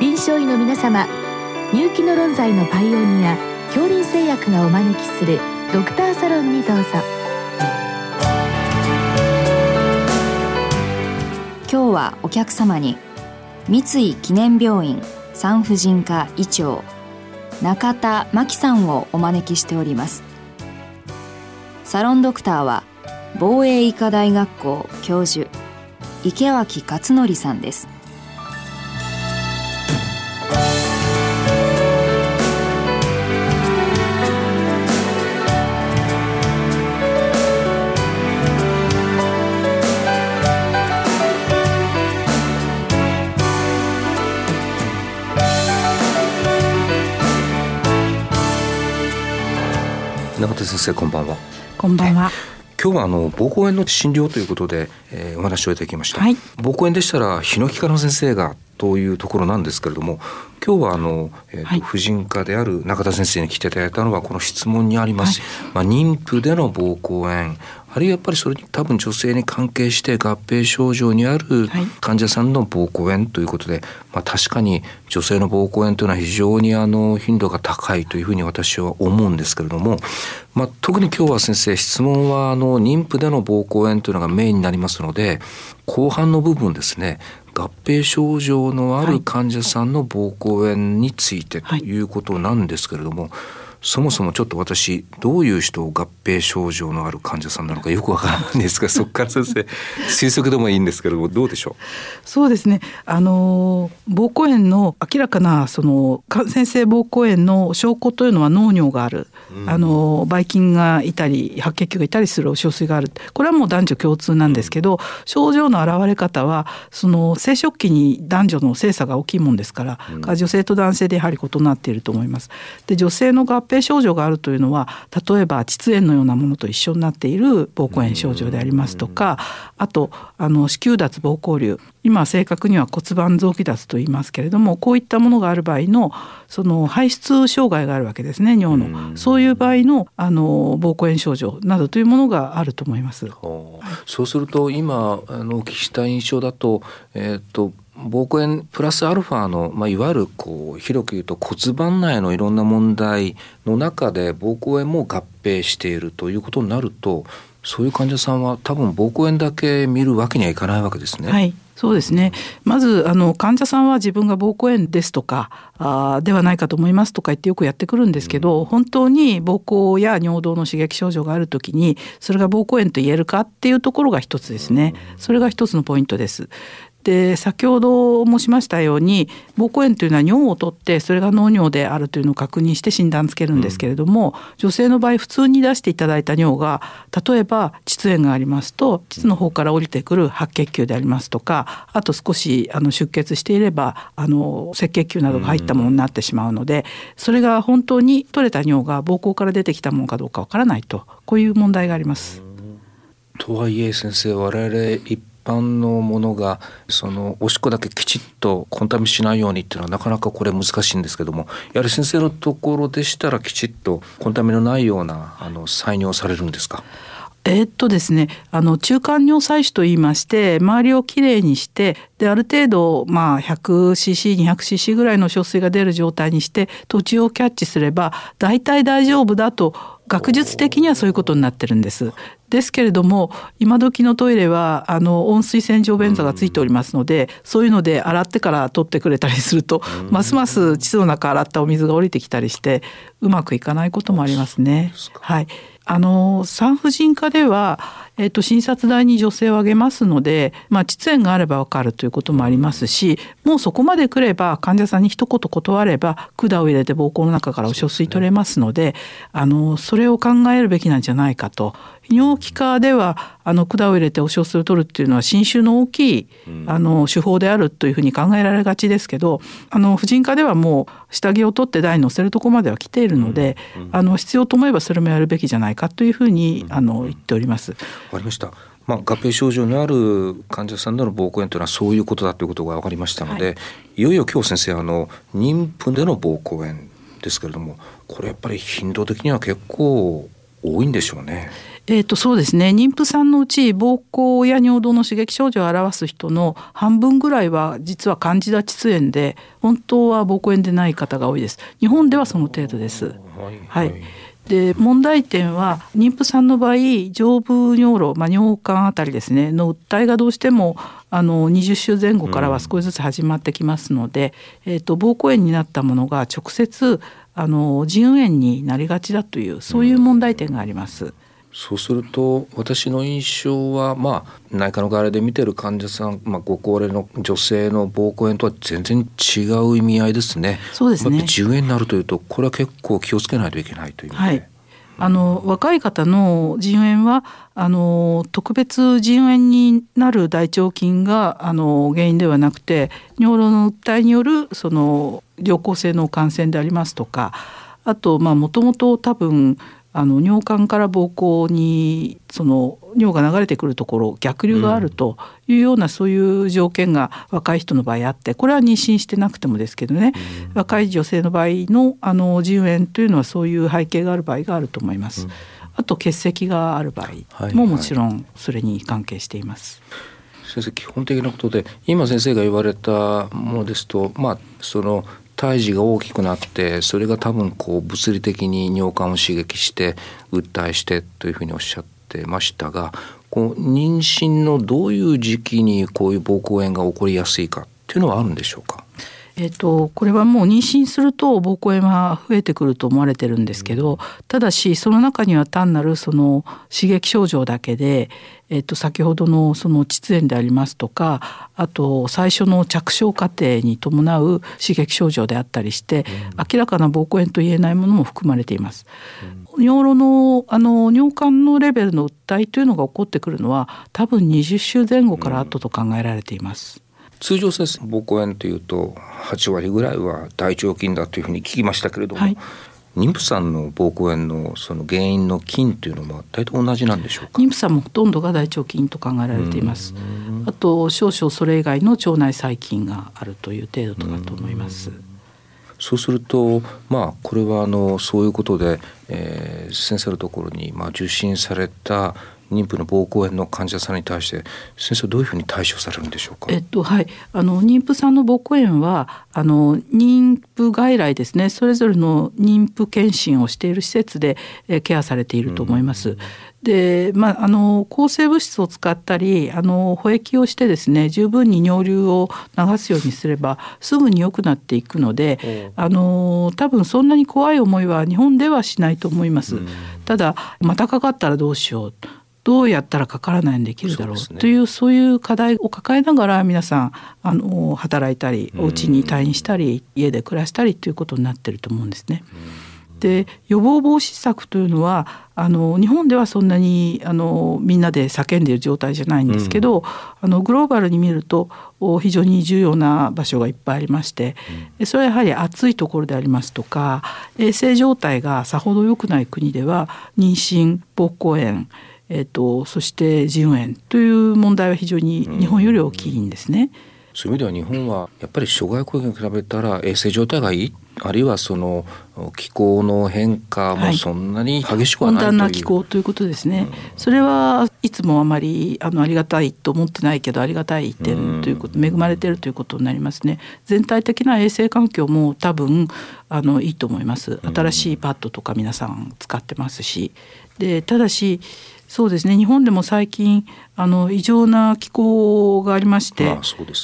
臨床医の皆様入気の論剤のパイオニア恐林製薬がお招きするドクターサロンにどうぞ。今日はお客様に三井記念病院産婦人科医長中田真紀さんをお招きしております。サロンドクターは防衛医科大学校教授池脇勝則さんです。中田先生こんばんは。こんばんは。今日はあの膀胱炎の診療ということで、えー、お話をいただきました、はい、膀胱炎でしたら泌尿器科の先生がというところなんですけれども今日はあの、えーと、はい、婦人科である中田先生に来ていただいたのはこの質問にあります、はい、まあ、妊婦での膀胱炎あるいはやっぱりそれに多分女性に関係して合併症状にある患者さんの膀胱炎ということで、まあ、確かに女性の膀胱炎というのは非常にあの頻度が高いというふうに私は思うんですけれども、まあ、特に今日は先生質問はあの妊婦での膀胱炎というのがメインになりますので後半の部分ですね合併症状のある患者さんの膀胱炎についてということなんですけれども、はいそもそもちょっと私どういう人を合併症状のある患者さんなのかよくわからないんですがそこから先生推測でもいいんですけれどもどうでしょう？そうですね。あの膀胱炎の明らかなその感染性膀胱炎の証拠というのは脳尿がある、うん、あのばい菌がいたり白血球がいたりする小水がある。これはもう男女共通なんですけど、うん、症状の現れ方はその生殖期に男女の性差が大きいもんですから、うん、女性と男性でやはり異なっていると思います。で女性の合併症状があるというのは例えば膣炎のようなものと一緒になっている膀胱炎症状でありますとかあとあの子宮脱膀胱瘤。今正確には骨盤臓器脱と言いますけれどもこういったものがある場合のその排出障害があるわけですね尿の。そういう場合のあの膀胱炎症状などというものがあると思います。そうすると今あのお聞きした印象だと,、えーと膀胱炎プラスアルファの、まあ、いわゆるこう広く言うと骨盤内のいろんな問題の中で膀胱炎も合併しているということになるとそういう患者さんは多分膀胱炎だけ見るわけにはいかないわけですね。はいそうですねまずあの患者さんは自分が膀胱炎ですとかあではないかと思いますとか言ってよくやってくるんですけど、うん、本当に膀胱や尿道の刺激症状がある時にそれが膀胱炎と言えるかっていうところが一つですね、うん、それが一つのポイントです。で先ほど申しましたように膀胱炎というのは尿を取ってそれが脳尿であるというのを確認して診断つけるんですけれども、うん、女性の場合普通に出していただいた尿が例えば膣炎がありますと膣の方から降りてくる白血球でありますとかあと少しあの出血していればあの赤血球などが入ったものになってしまうので、それが本当に取れた尿が膀胱から出てきたものかどうかわからないとこういう問題があります。とはいえ先生我々一般のものがそのおしっこだけきちっとコンタミしないようにっていうのはなかなかこれ難しいんですけどもやはり先生のところでしたらきちっとコンタミのないようなあの採尿されるんですか？えー、っとですねあの中間尿採取といいまして周りをきれいにしてである程度まあ 100cc200cc ぐらいの小水が出る状態にして途中をキャッチすれば大体大丈夫だと学術的にはそういうことになってるんです。ですけれども今時のトイレはあの温水洗浄便座がついておりますので、そういうので洗ってから取ってくれたりすると、ますます膣の中洗ったお水が降りてきたりしてうまくいかないこともありますね。はい、あの産婦人科ではえっと、診察台に女性を挙げますので、まあ、膣炎があれば分かるということもありますしもうそこまで来れば患者さんに一言断れば管を入れて膀胱の中からお小水取れますのであのそれを考えるべきなんじゃないかと尿器科ではあの管を入れてお小水を取るっていうのは侵襲の大きいあの手法であるというふうに考えられがちですけどあの婦人科ではもう下着を取って台に乗せるとこまでは来ているので、あの必要と思えばそれもやるべきじゃないかというふうにあの言っております。わかりました。まあ、合併症状のある患者さんでの膀胱炎というのはそういうことだということが分かりましたので、はい、いよいよ今日先生あの妊婦での膀胱炎ですけれどもこれやっぱり頻度的には結構多いんでしょうね。えー、とそうですね。妊婦さんのうち膀胱や尿道の刺激症状を表す人の半分ぐらいは実はカンジダ窒炎で本当は膀胱炎でない方が多いです。日本ではその程度です。はい、はい、で問題点は妊婦さんの場合上部尿路、まあ、尿管あたりですね。の訴えがどうしてもあの20週前後からは少しずつ始まってきますので、うん、えーと、膀胱炎になったものが直接あの腎炎になりがちだというそういう問題点があります。うんそうすると私の印象はまあ内科の側で見てる患者さん、まあ、ご高齢の女性の膀胱炎とは全然違う意味合いですね。そうですね。10円になるというとこれは結構気をつけないといけないという、はい。あの若い方の腎炎はあの特別腎炎になる大腸菌があの原因ではなくて尿路の訴えによるその良好性の感染でありますとかあともともと多分あの尿管から膀胱にその尿が流れてくるところ逆流があるというような、そういう条件が若い人の場合あってこれは妊娠してなくてもですけどね、うん、若い女性の場合のあの腎炎というのはそういう背景がある場合があると思います。うん、あと結石がある場合ももちろんそれに関係しています。はいはい先生基本的なことで今先生が言われたものですとまあその胎児が大きくなってそれが多分こう物理的に尿管を刺激して訴えしてというふうにおっしゃってましたがこう妊娠のどういう時期にこういう膀胱炎が起こりやすいかっていうのはあるんでしょうか？えーと、これはもう妊娠すると膀胱炎は増えてくると思われてるんですけどただしその中には単なるその刺激症状だけで、えー、と先ほどのその膣炎でありますとかあと最初の着床過程に伴う刺激症状であったりして、明らかな膀胱炎と言えないものも含まれています。尿路のあの尿管のレベルの訴えというのが起こってくるのは多分20週前後から後と考えられています。通常性膀胱炎というと8割ぐらいは大腸菌だというふうに聞きましたけれども、はい、妊婦さんの膀胱炎のその原因の菌というのは大体同じなんでしょうか？妊婦さんもほとんどが大腸菌と考えられています。あと少々それ以外の腸内細菌があるという程度だと思います。そうするとまあこれはあのそういうことで、えー、先生のところにまあ受診された妊婦の膀胱炎の患者さんに対して先生どういうふうに対処されるんでしょうか？えっとはい、あの妊婦さんの膀胱炎はあの妊婦外来ですね。それぞれの妊婦検診をしている施設でえケアされていると思います。で、まあ、あの抗生物質を使ったりあの保液をしてですね十分に尿流を流すようにすればすぐに良くなっていくので、あの多分そんなに怖い思いは日本ではしないと思います。ただまたかかったらどうしようどうやったらかからないようにできるだろう？というそういう課題を抱えながら皆さんあの働いたりお家に退院したり家で暮らしたりということになってると思うんですね。で予防防止策というのはあの日本ではそんなにあのみんなで叫んでいる状態じゃないんですけど、うん、あのグローバルに見ると非常に重要な場所がいっぱいありまして、うん、それはやはり暑いところでありますとか衛生状態がさほど良くない国では妊娠膀胱炎えーと、そして腎炎という問題は非常に日本より大きいんですね。そういう意味では日本はやっぱり諸外国に比べたら衛生状態がいいあるいはその気候の変化もそんなに激しくはない、はい、温暖な気候ということですね、うん、それはいつもあまりあのありがたいと思ってないけどありがたい点ということ、うん、恵まれているということになりますね。全体的な衛生環境も多分あのいいと思います。新しいパッドとか皆さん使ってますし。でただしそうですね。日本でも最近あの異常な気候がありましてあ、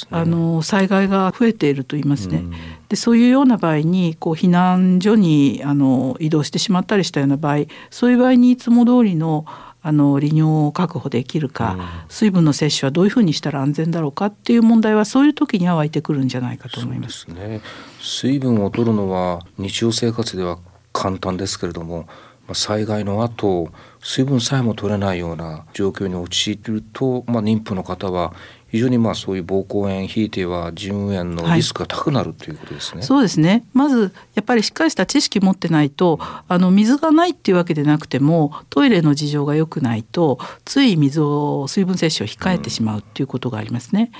あの災害が増えていると言いますね。でそういうような場合にこう避難所にあの移動してしまったりしたような場合そういう場合にいつも通りのあの利尿を確保できるか、うん、水分の摂取はどういうふうにしたら安全だろうかっていう問題はそういう時には湧いてくるんじゃないかと思います。ね、水分を取るのは日常生活では簡単ですけれども災害の後水分さえも取れないような状況に陥ると、まあ、妊婦の方は非常にまあそういう膀胱炎ひいては腎炎のリスクが高くなるということですね、はい、そうですね。まずやっぱりしっかりした知識持ってないとあの水がないっていうわけでなくてもトイレの事情が良くないとつい水を水分摂取を控えてしまうっていうことがありますね。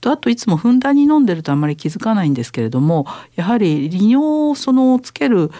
とあといつもふんだんに飲んでるとあんまり気づかないんですけれどもやはり利尿をそのつける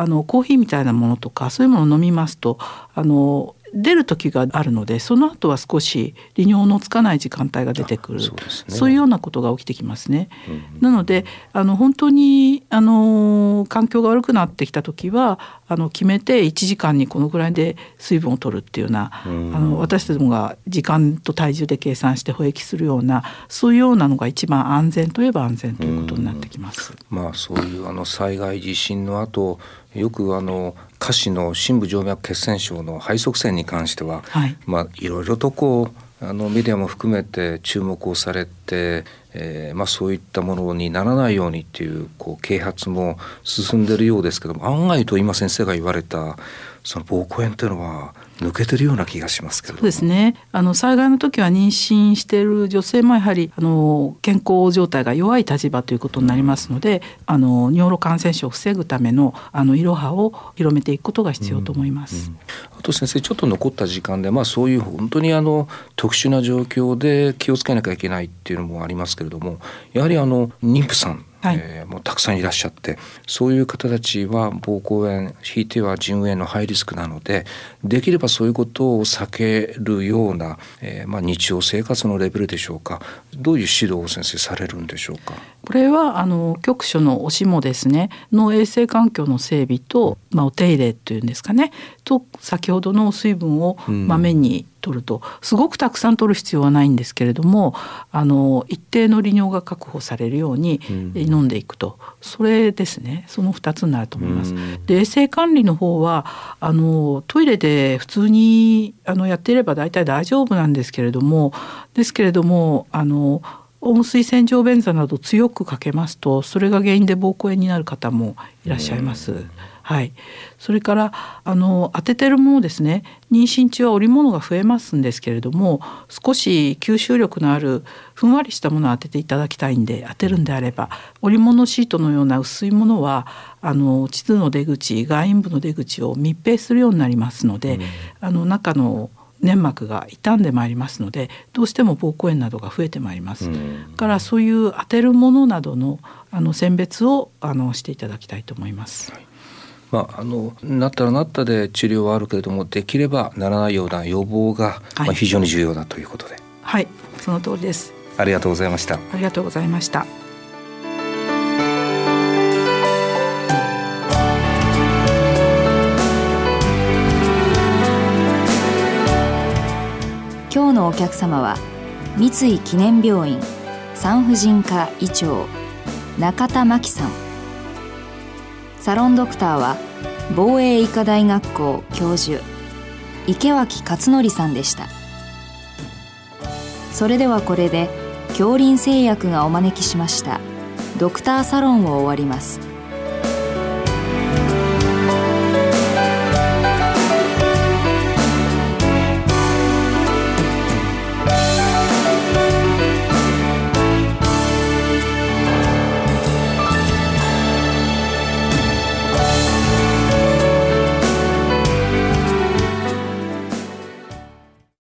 あのコーヒーみたいなものとかそういうものを飲みますとあの出る時があるのでその後は少し利尿のつかない時間帯が出てくる。そう、ね,、いうようなことが起きてきますね。うん、なのであの本当にあの環境が悪くなってきた時はあの決めて1時間にこのぐらいで水分を取るっていうような、うん、あの私たちが時間と体重で計算して保液するようなそういうようなのが一番安全といえば安全ということになってきます。うん、まあそういうあの災害地震の後よくあの下肢の深部静脈血栓症の肺塞栓に関しては、はい、まあいろいろとこうあのメディアも含めて注目をされて、えー、まあそういったものにならないようにっていうこう啓発も進んでるようですけども案外と今先生が言われたその膀胱炎というのは抜けてるような気がしますけど。そうですね。あの災害の時は妊娠している女性もやはりあの健康状態が弱い立場ということになりますのであの尿路感染症を防ぐためのあのいろはを広めていくことが必要と思います。うんうん、あと先生ちょっと残った時間で、まあ、そういう本当にあの特殊な状況で気をつけなきゃいけないっていうのもありますけれどもやはりあの妊婦さんはい、えー、もうたくさんいらっしゃってそういう方たちは膀胱炎ひいては腎炎のハイリスクなのでできればそういうことを避けるような、えー、まあ日常生活のレベルでしょうか。どういう指導を先生されるんでしょうか？これはあの局所のおしもですね。の衛生環境の整備と、まあ、お手入れというんですかね。と先ほどの水分をまめに取ると、すごくたくさん取る必要はないんですけれどもあの一定の利尿が確保されるように飲んでいくと、それですね。その2つになると思います。で衛生管理の方はあのトイレで普通にあのやっていれば大体大丈夫なんですけれどもですけれどもあの温水洗浄便座など強くかけますとそれが原因で膀胱炎になる方もいらっしゃいます。はい、それからあの当ててるものですね。妊娠中は織物が増えますんですけれども少し吸収力のあるふんわりしたものを当てていただきたいんで当てるんであれば織物シートのような薄いものはあの膣の出口外陰部の出口を密閉するようになりますので、うん、あの中の粘膜が傷んでまいりますのでどうしても膀胱炎などが増えてまいります。うん、からそういう当てるものなどのあの選別をあのしていただきたいと思います。はいまあ、あのなったらなったで治療はあるけれどもできればならないような予防が、まあ、非常に重要だということで。はい。その通りです。ありがとうございました。ありがとうございました。今日のお客様は三井記念病院産婦人科医長中田真紀さんサロンドクターは防衛医科大学校教授池脇勝則さんでした。それではこれで恐林製薬がお招きしました。ドクターサロンを終わります。